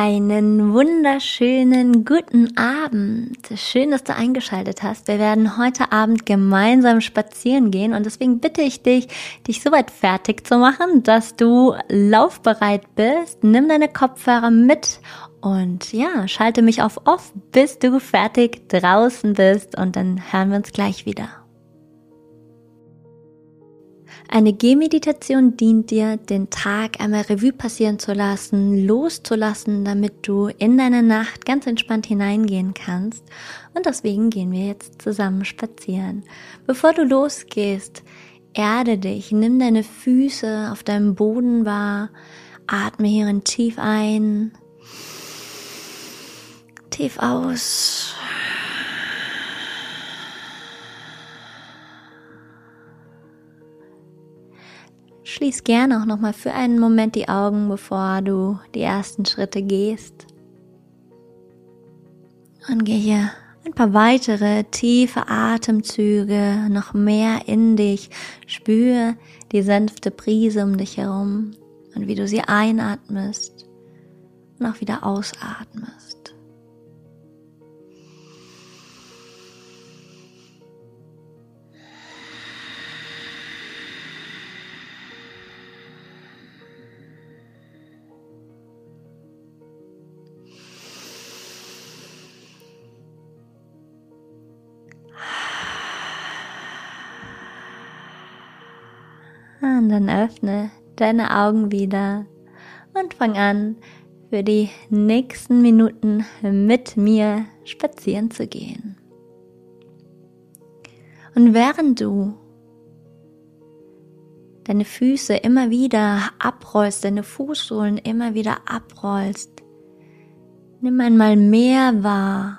Einen wunderschönen guten Abend. Schön, dass du eingeschaltet hast. Wir werden heute Abend gemeinsam spazieren gehen und deswegen bitte ich dich, dich soweit fertig zu machen, dass du laufbereit bist. Nimm deine Kopfhörer mit und ja, schalte mich auf Off, bis du fertig draußen bist und dann hören wir uns gleich wieder. Eine Gehmeditation dient dir, den Tag einmal Revue passieren zu lassen, loszulassen, damit du in deine Nacht ganz entspannt hineingehen kannst. Und deswegen gehen wir jetzt zusammen spazieren. Bevor du losgehst, erde dich, nimm deine Füße auf deinem Boden wahr, atme hierin tief ein, tief aus. Schließ gerne auch nochmal für einen Moment die Augen, bevor du die ersten Schritte gehst. Und gehe ein paar weitere tiefe Atemzüge, noch mehr in dich. Spüre die sanfte Brise um dich herum und wie du sie einatmest und auch wieder ausatmest. Und dann öffne deine Augen wieder und fang an, für die nächsten Minuten mit mir spazieren zu gehen. Und während du deine Füße immer wieder abrollst, deine Fußsohlen immer wieder abrollst, nimm einmal mehr wahr,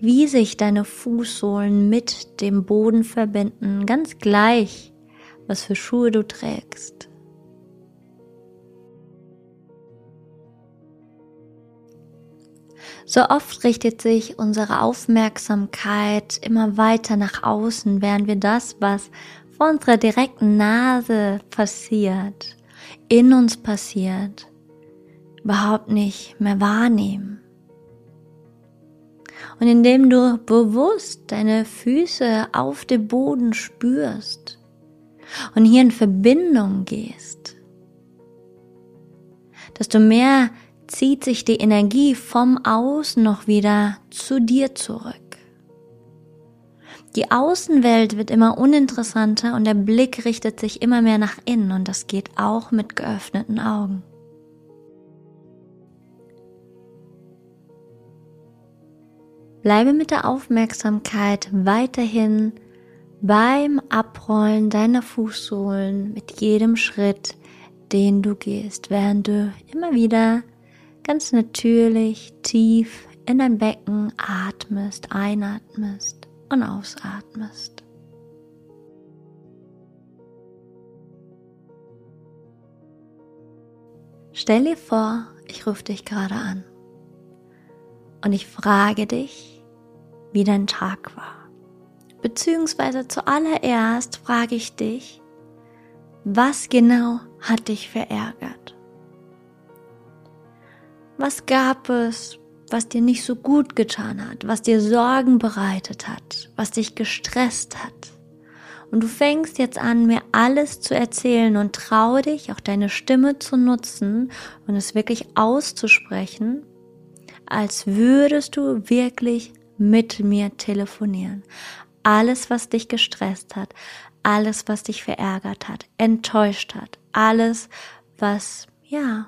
wie sich deine Fußsohlen mit dem Boden verbinden, ganz gleich, was für Schuhe du trägst. So oft richtet sich unsere Aufmerksamkeit immer weiter nach außen, während wir das, was vor unserer direkten Nase passiert, in uns passiert, überhaupt nicht mehr wahrnehmen. Und indem du bewusst deine Füße auf dem Boden spürst und hier in Verbindung gehst, desto mehr zieht sich die Energie vom Außen noch wieder zu dir zurück. Die Außenwelt wird immer uninteressanter und der Blick richtet sich immer mehr nach innen und das geht auch mit geöffneten Augen. Bleibe mit der Aufmerksamkeit weiterhin beim Abrollen deiner Fußsohlen mit jedem Schritt, den du gehst, während du immer wieder ganz natürlich tief in dein Becken atmest, einatmest und ausatmest. Stell dir vor, ich rufe dich gerade an und ich frage dich, wie dein Tag war. Beziehungsweise zuallererst frage ich dich, was genau hat dich verärgert? Was gab es, was dir nicht so gut getan hat, was dir Sorgen bereitet hat, was dich gestresst hat? Und du fängst jetzt an, mir alles zu erzählen und trau dich, auch deine Stimme zu nutzen und es wirklich auszusprechen, als würdest du wirklich mit mir telefonieren. Alles, was dich gestresst hat, alles, was dich verärgert hat, enttäuscht hat, alles, was, ja,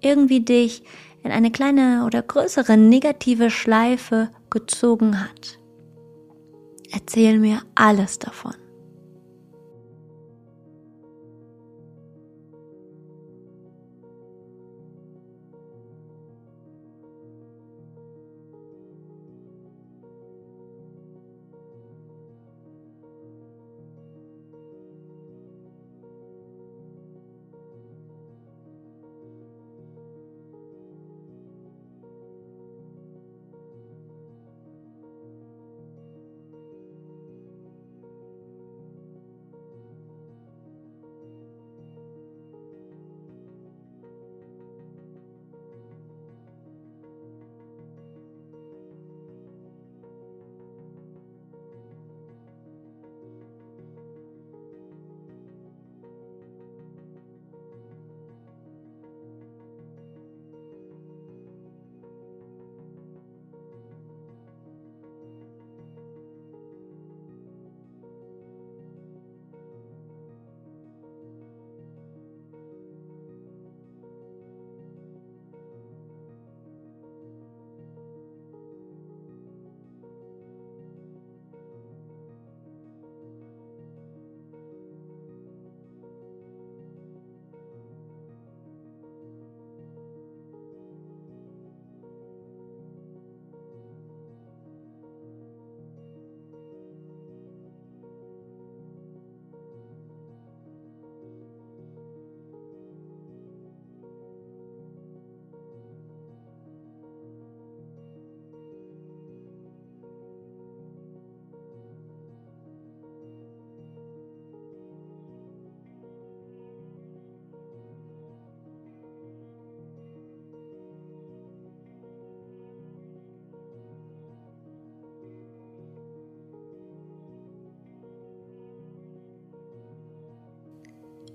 irgendwie dich in eine kleine oder größere negative Schleife gezogen hat. Erzähl mir alles davon.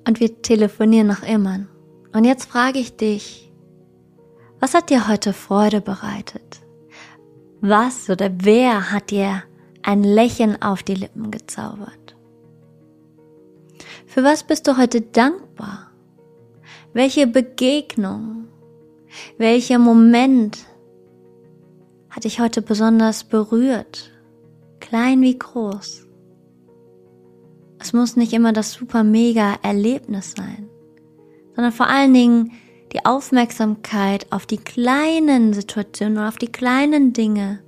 Und wir telefonieren noch immer. Und jetzt frage ich dich, was hat dir heute Freude bereitet? Was oder wer hat dir ein Lächeln auf die Lippen gezaubert? Für was bist du heute dankbar? Welche Begegnung, welcher Moment hat dich heute besonders berührt? Klein wie groß. Es muss nicht immer das super mega Erlebnis sein, sondern vor allen Dingen die Aufmerksamkeit auf die kleinen Situationen und auf die kleinen Dinge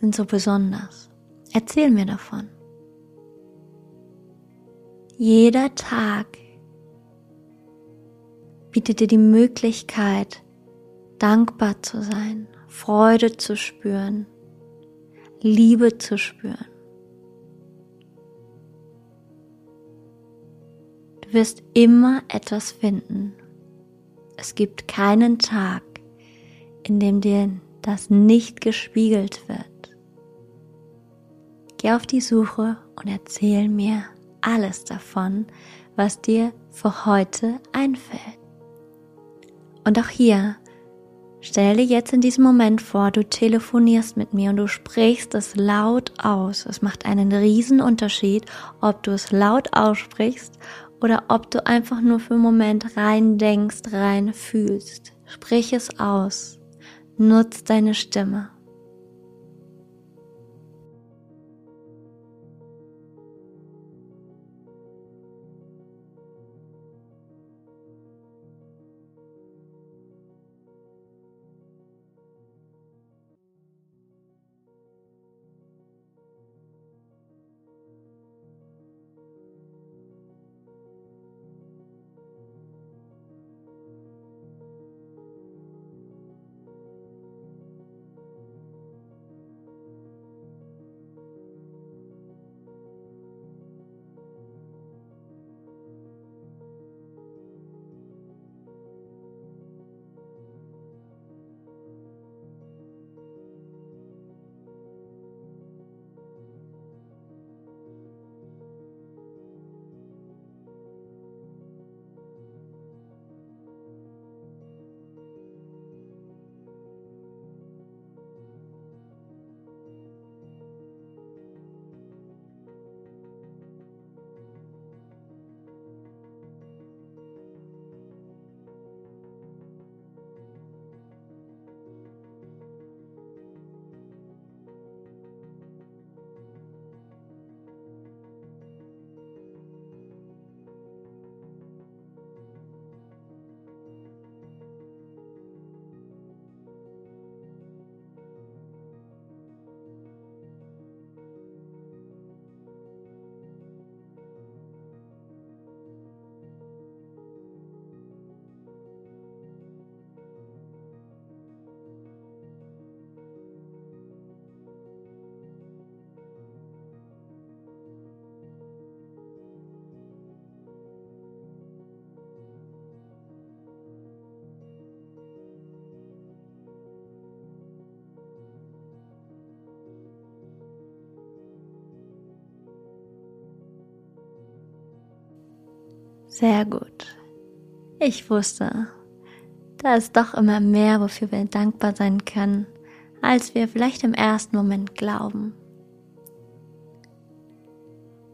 sind so besonders. Erzähl mir davon. Jeder Tag bietet dir die Möglichkeit, dankbar zu sein, Freude zu spüren, Liebe zu spüren. Wirst immer etwas finden. Es gibt keinen Tag, in dem dir das nicht gespiegelt wird. Geh auf die Suche und erzähl mir alles davon, was dir für heute einfällt. Und auch hier, stell dir jetzt in diesem Moment vor, du telefonierst mit mir und du sprichst es laut aus. Es macht einen riesen Unterschied, ob du es laut aussprichst oder ob du einfach nur für einen Moment rein denkst, rein fühlst. Sprich es aus. Nutz deine Stimme. Sehr gut. Ich wusste, da ist doch immer mehr, wofür wir dankbar sein können, als wir vielleicht im ersten Moment glauben.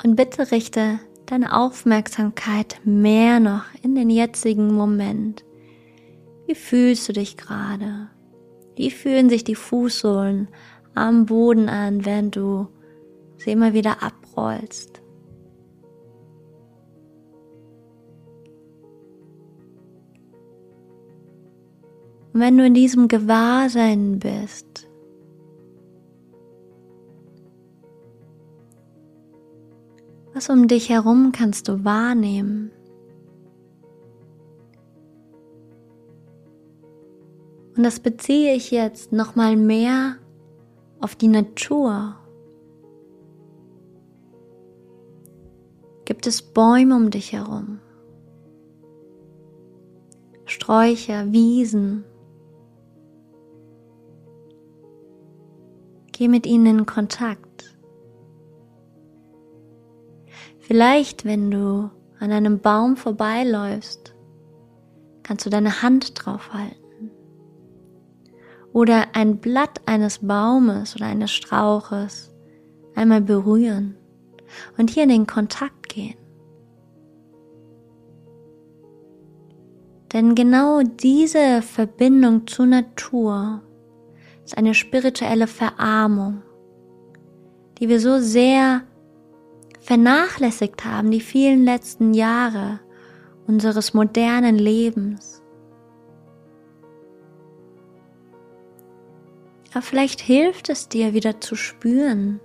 Und bitte richte deine Aufmerksamkeit mehr noch in den jetzigen Moment. Wie fühlst du dich gerade? Wie fühlen sich die Fußsohlen am Boden an, wenn du sie immer wieder abrollst? Und wenn du in diesem Gewahrsein bist, was um dich herum kannst du wahrnehmen? Und das beziehe ich jetzt nochmal mehr auf die Natur. Gibt es Bäume um dich herum? Sträucher, Wiesen, Geh mit ihnen in Kontakt. Vielleicht, wenn du an einem Baum vorbeiläufst, kannst du deine Hand drauf halten. Oder ein Blatt eines Baumes oder eines Strauches einmal berühren und hier in den Kontakt gehen. Denn genau diese Verbindung zur Natur ist eine spirituelle Verarmung, die wir so sehr vernachlässigt haben, die vielen letzten Jahre unseres modernen Lebens. Aber vielleicht hilft es dir wieder zu spüren,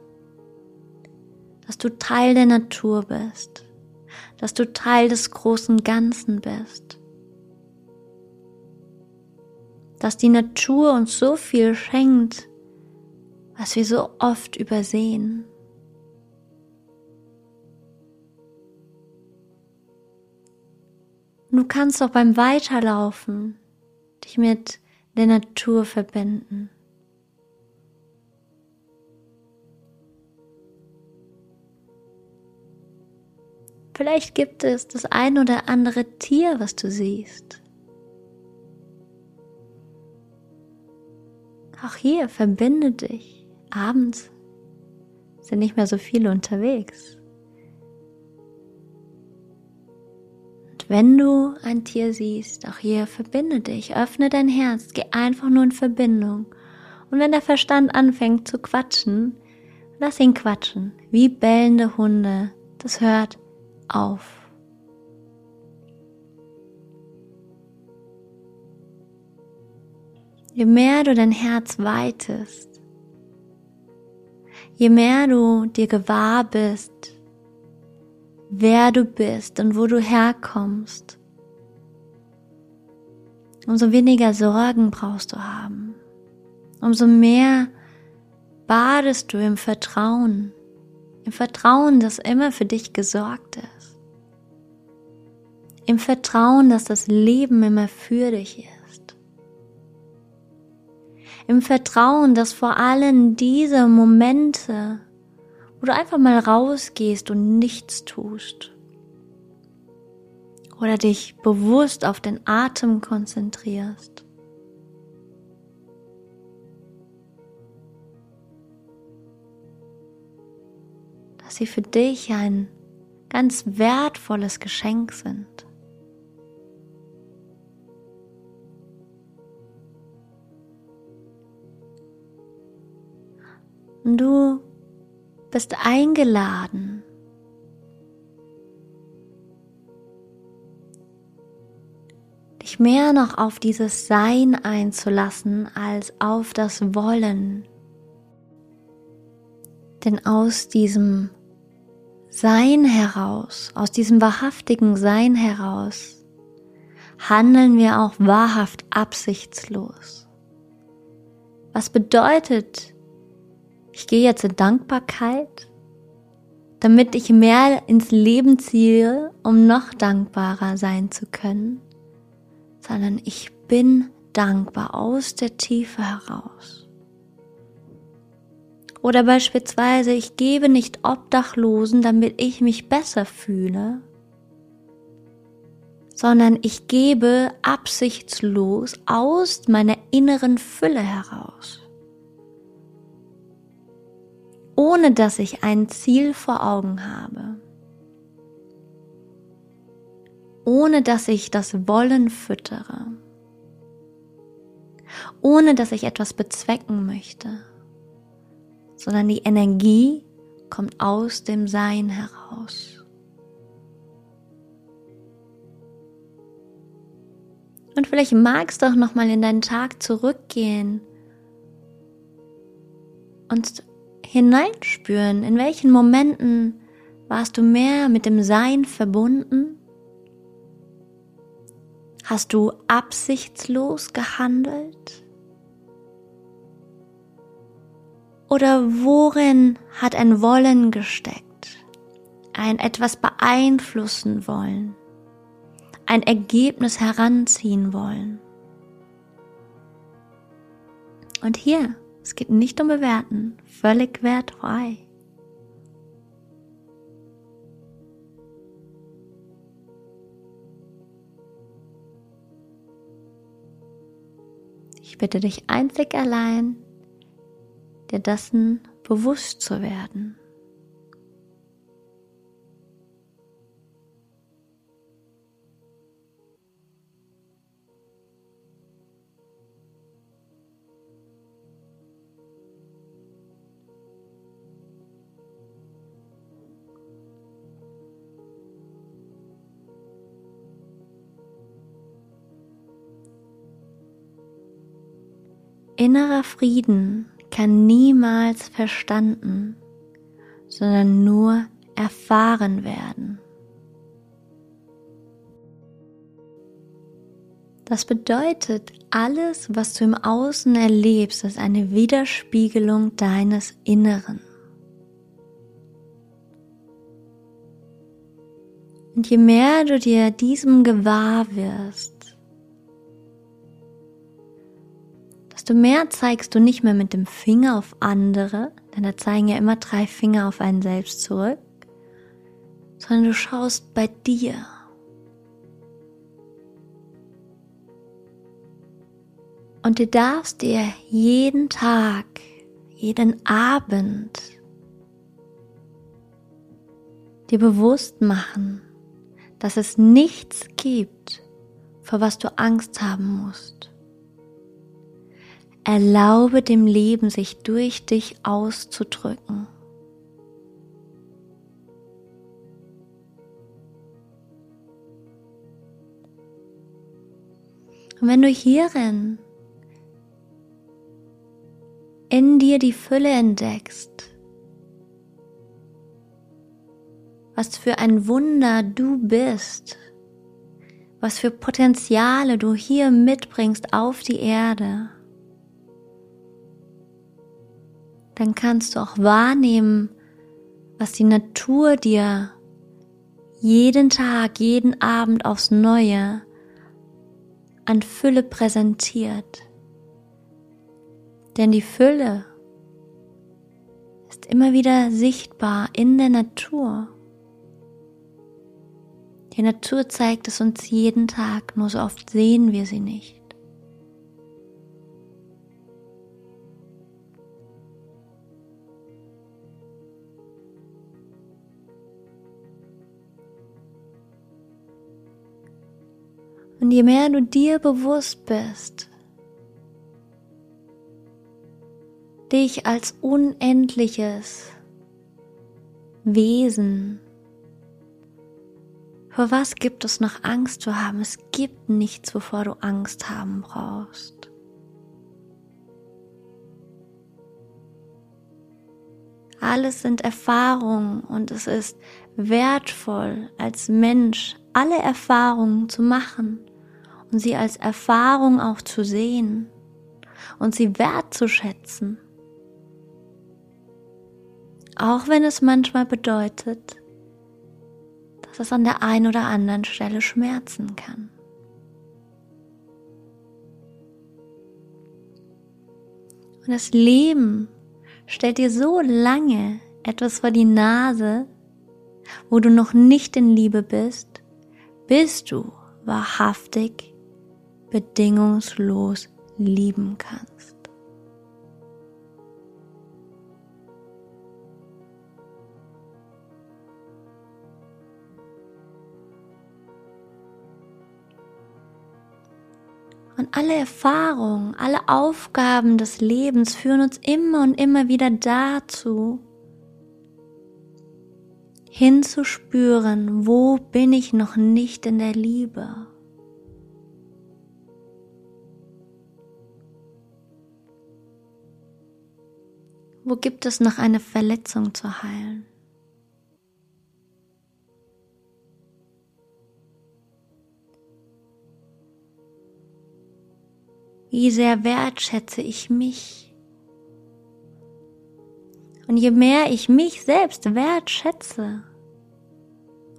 dass du Teil der Natur bist, dass du Teil des großen Ganzen bist dass die Natur uns so viel schenkt, was wir so oft übersehen. du kannst auch beim Weiterlaufen dich mit der Natur verbinden. Vielleicht gibt es das ein oder andere Tier, was du siehst. Auch hier verbinde dich. Abends sind nicht mehr so viele unterwegs. Und wenn du ein Tier siehst, auch hier verbinde dich, öffne dein Herz, geh einfach nur in Verbindung. Und wenn der Verstand anfängt zu quatschen, lass ihn quatschen, wie bellende Hunde. Das hört auf. Je mehr du dein Herz weitest, je mehr du dir gewahr bist, wer du bist und wo du herkommst, umso weniger Sorgen brauchst du haben, umso mehr badest du im Vertrauen, im Vertrauen, dass immer für dich gesorgt ist, im Vertrauen, dass das Leben immer für dich ist im Vertrauen, dass vor allem diese Momente, wo du einfach mal rausgehst und nichts tust, oder dich bewusst auf den Atem konzentrierst, dass sie für dich ein ganz wertvolles Geschenk sind. Und du bist eingeladen, dich mehr noch auf dieses Sein einzulassen als auf das Wollen. Denn aus diesem Sein heraus, aus diesem wahrhaftigen Sein heraus, handeln wir auch wahrhaft absichtslos. Was bedeutet ich gehe jetzt in Dankbarkeit, damit ich mehr ins Leben ziehe, um noch dankbarer sein zu können, sondern ich bin dankbar aus der Tiefe heraus. Oder beispielsweise, ich gebe nicht Obdachlosen, damit ich mich besser fühle, sondern ich gebe absichtslos aus meiner inneren Fülle heraus ohne dass ich ein Ziel vor Augen habe, ohne dass ich das Wollen füttere, ohne dass ich etwas bezwecken möchte, sondern die Energie kommt aus dem Sein heraus. Und vielleicht magst du auch noch mal in deinen Tag zurückgehen und hineinspüren, in welchen Momenten warst du mehr mit dem Sein verbunden? Hast du absichtslos gehandelt? Oder worin hat ein Wollen gesteckt? Ein etwas beeinflussen wollen? Ein Ergebnis heranziehen wollen? Und hier es geht nicht um Bewerten, völlig wertfrei. Ich bitte dich einzig allein, dir dessen bewusst zu werden. Innerer Frieden kann niemals verstanden, sondern nur erfahren werden. Das bedeutet, alles, was du im Außen erlebst, ist eine Widerspiegelung deines Inneren. Und je mehr du dir diesem gewahr wirst, desto mehr zeigst du nicht mehr mit dem Finger auf andere, denn da zeigen ja immer drei Finger auf einen selbst zurück, sondern du schaust bei dir. Und du darfst dir jeden Tag, jeden Abend dir bewusst machen, dass es nichts gibt, vor was du Angst haben musst. Erlaube dem Leben, sich durch dich auszudrücken. Und wenn du hierin in dir die Fülle entdeckst, was für ein Wunder du bist, was für Potenziale du hier mitbringst auf die Erde, dann kannst du auch wahrnehmen, was die Natur dir jeden Tag, jeden Abend aufs Neue an Fülle präsentiert. Denn die Fülle ist immer wieder sichtbar in der Natur. Die Natur zeigt es uns jeden Tag, nur so oft sehen wir sie nicht. Und je mehr du dir bewusst bist, dich als unendliches Wesen, vor was gibt es noch Angst zu haben? Es gibt nichts, wovor du Angst haben brauchst. Alles sind Erfahrungen und es ist wertvoll als Mensch alle Erfahrungen zu machen und sie als Erfahrung auch zu sehen und sie wertzuschätzen. Auch wenn es manchmal bedeutet, dass es an der einen oder anderen Stelle schmerzen kann. Und das Leben stellt dir so lange etwas vor die Nase, wo du noch nicht in Liebe bist, bis du wahrhaftig bedingungslos lieben kannst. Und alle Erfahrungen, alle Aufgaben des Lebens führen uns immer und immer wieder dazu, hinzuspüren, wo bin ich noch nicht in der Liebe. Wo gibt es noch eine Verletzung zu heilen? Wie sehr wertschätze ich mich? Und je mehr ich mich selbst wertschätze,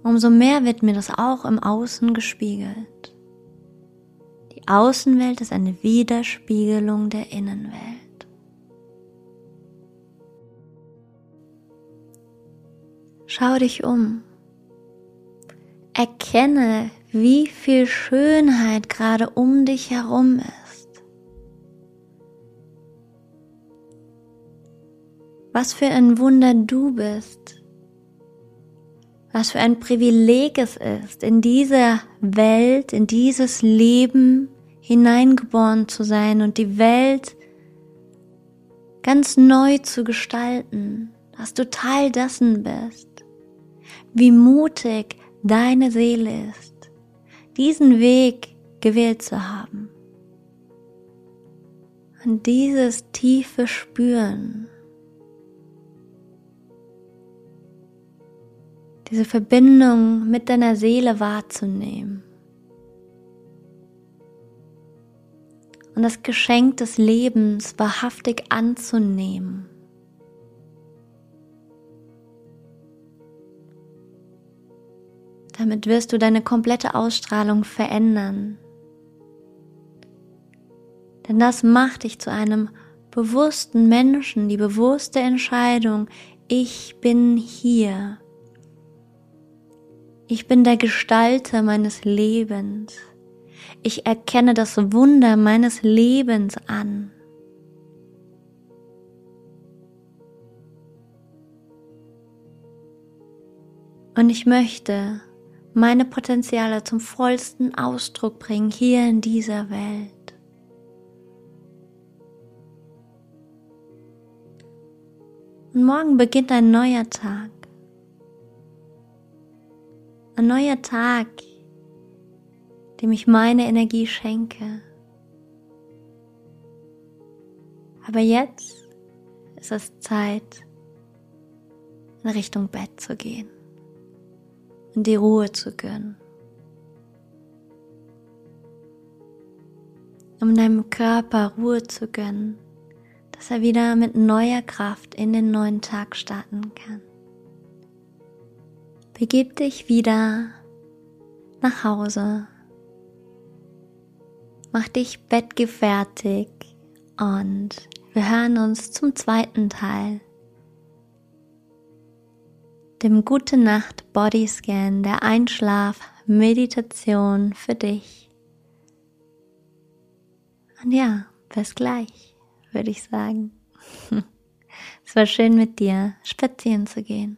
umso mehr wird mir das auch im Außen gespiegelt. Die Außenwelt ist eine Widerspiegelung der Innenwelt. Schau dich um. Erkenne, wie viel Schönheit gerade um dich herum ist. Was für ein Wunder du bist. Was für ein Privileg es ist, in diese Welt, in dieses Leben hineingeboren zu sein und die Welt ganz neu zu gestalten dass du Teil dessen bist, wie mutig deine Seele ist, diesen Weg gewählt zu haben. Und dieses tiefe Spüren, diese Verbindung mit deiner Seele wahrzunehmen. Und das Geschenk des Lebens wahrhaftig anzunehmen. Damit wirst du deine komplette Ausstrahlung verändern. Denn das macht dich zu einem bewussten Menschen, die bewusste Entscheidung, ich bin hier. Ich bin der Gestalter meines Lebens. Ich erkenne das Wunder meines Lebens an. Und ich möchte meine Potenziale zum vollsten Ausdruck bringen hier in dieser Welt. Und morgen beginnt ein neuer Tag. Ein neuer Tag, dem ich meine Energie schenke. Aber jetzt ist es Zeit, in Richtung Bett zu gehen und die Ruhe zu gönnen. Um deinem Körper Ruhe zu gönnen, dass er wieder mit neuer Kraft in den neuen Tag starten kann. Begib dich wieder nach Hause. Mach dich bettgefertig und wir hören uns zum zweiten Teil dem Gute Nacht Bodyscan der Einschlaf Meditation für dich. Und ja, bis gleich, würde ich sagen. es war schön mit dir spazieren zu gehen.